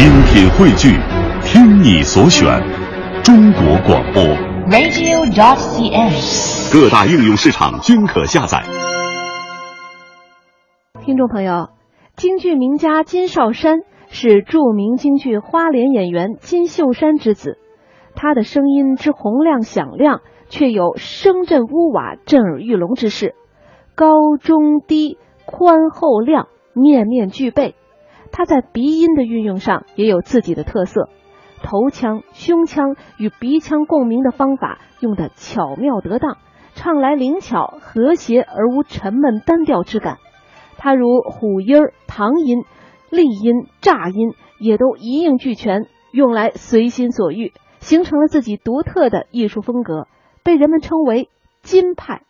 精品汇聚，听你所选，中国广播。radio.dot.cn，。各大应用市场均可下载。听众朋友，京剧名家金少山是著名京剧花脸演员金秀山之子，他的声音之洪亮响亮，却有声震屋瓦、震耳欲聋之势，高中低、宽厚亮，面面俱备。他在鼻音的运用上也有自己的特色，头腔、胸腔与鼻腔共鸣的方法用得巧妙得当，唱来灵巧和谐而无沉闷单调之感。他如虎音儿、唐音、丽音、炸音也都一应俱全，用来随心所欲，形成了自己独特的艺术风格，被人们称为金派。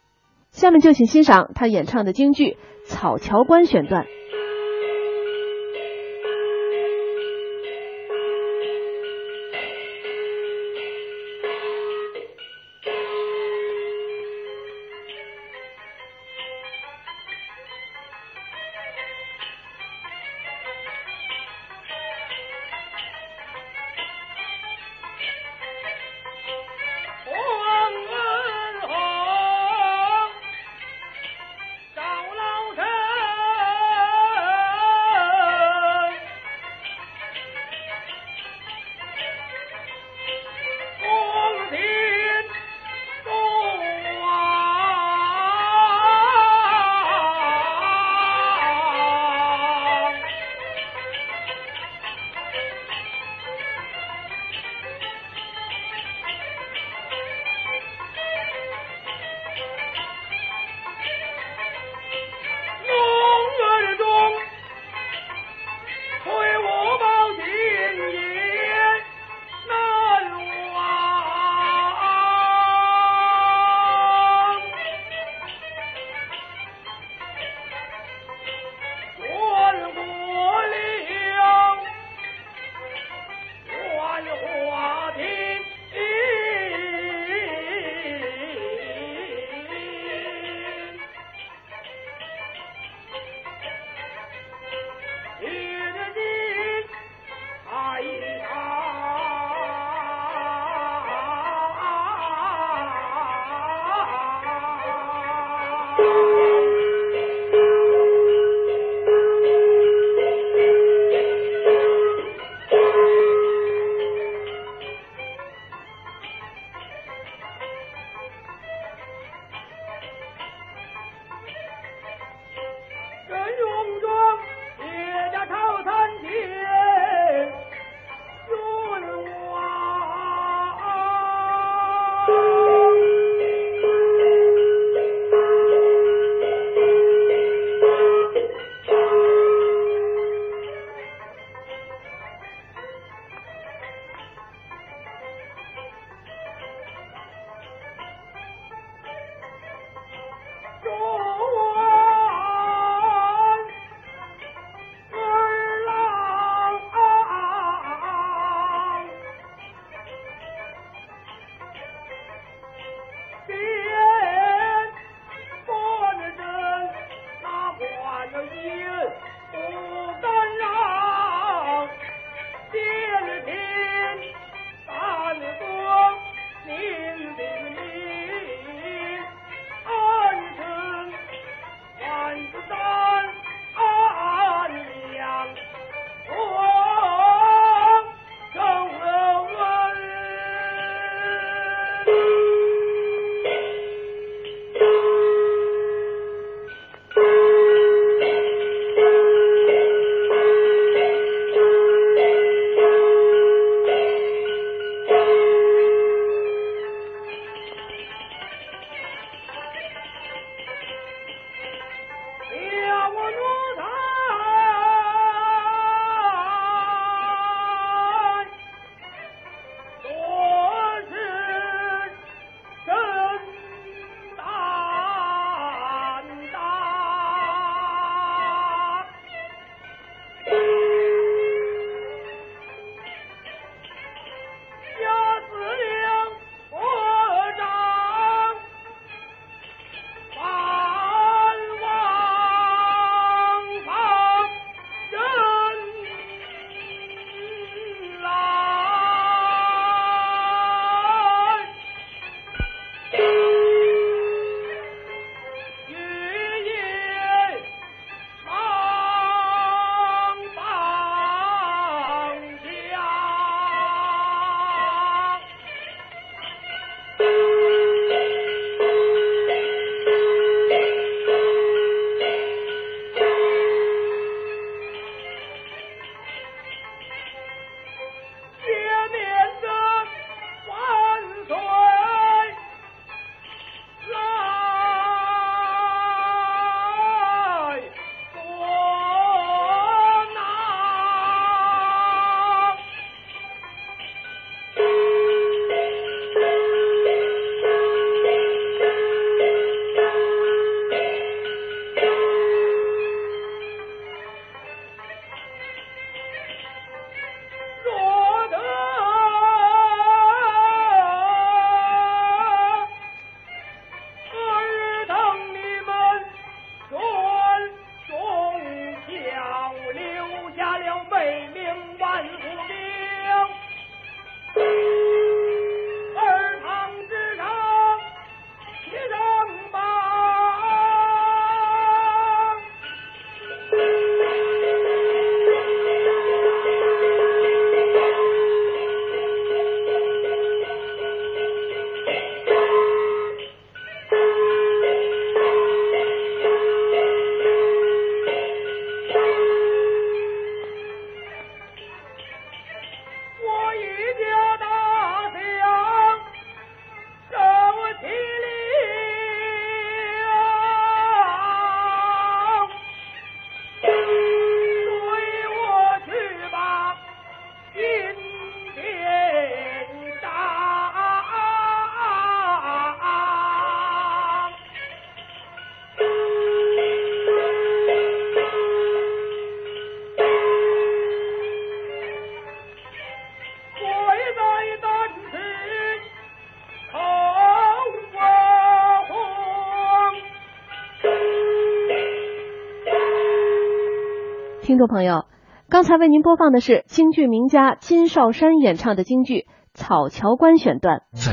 下面就请欣赏他演唱的京剧《草桥关》选段。听众朋友，刚才为您播放的是京剧名家金少山演唱的京剧《草桥关》选段。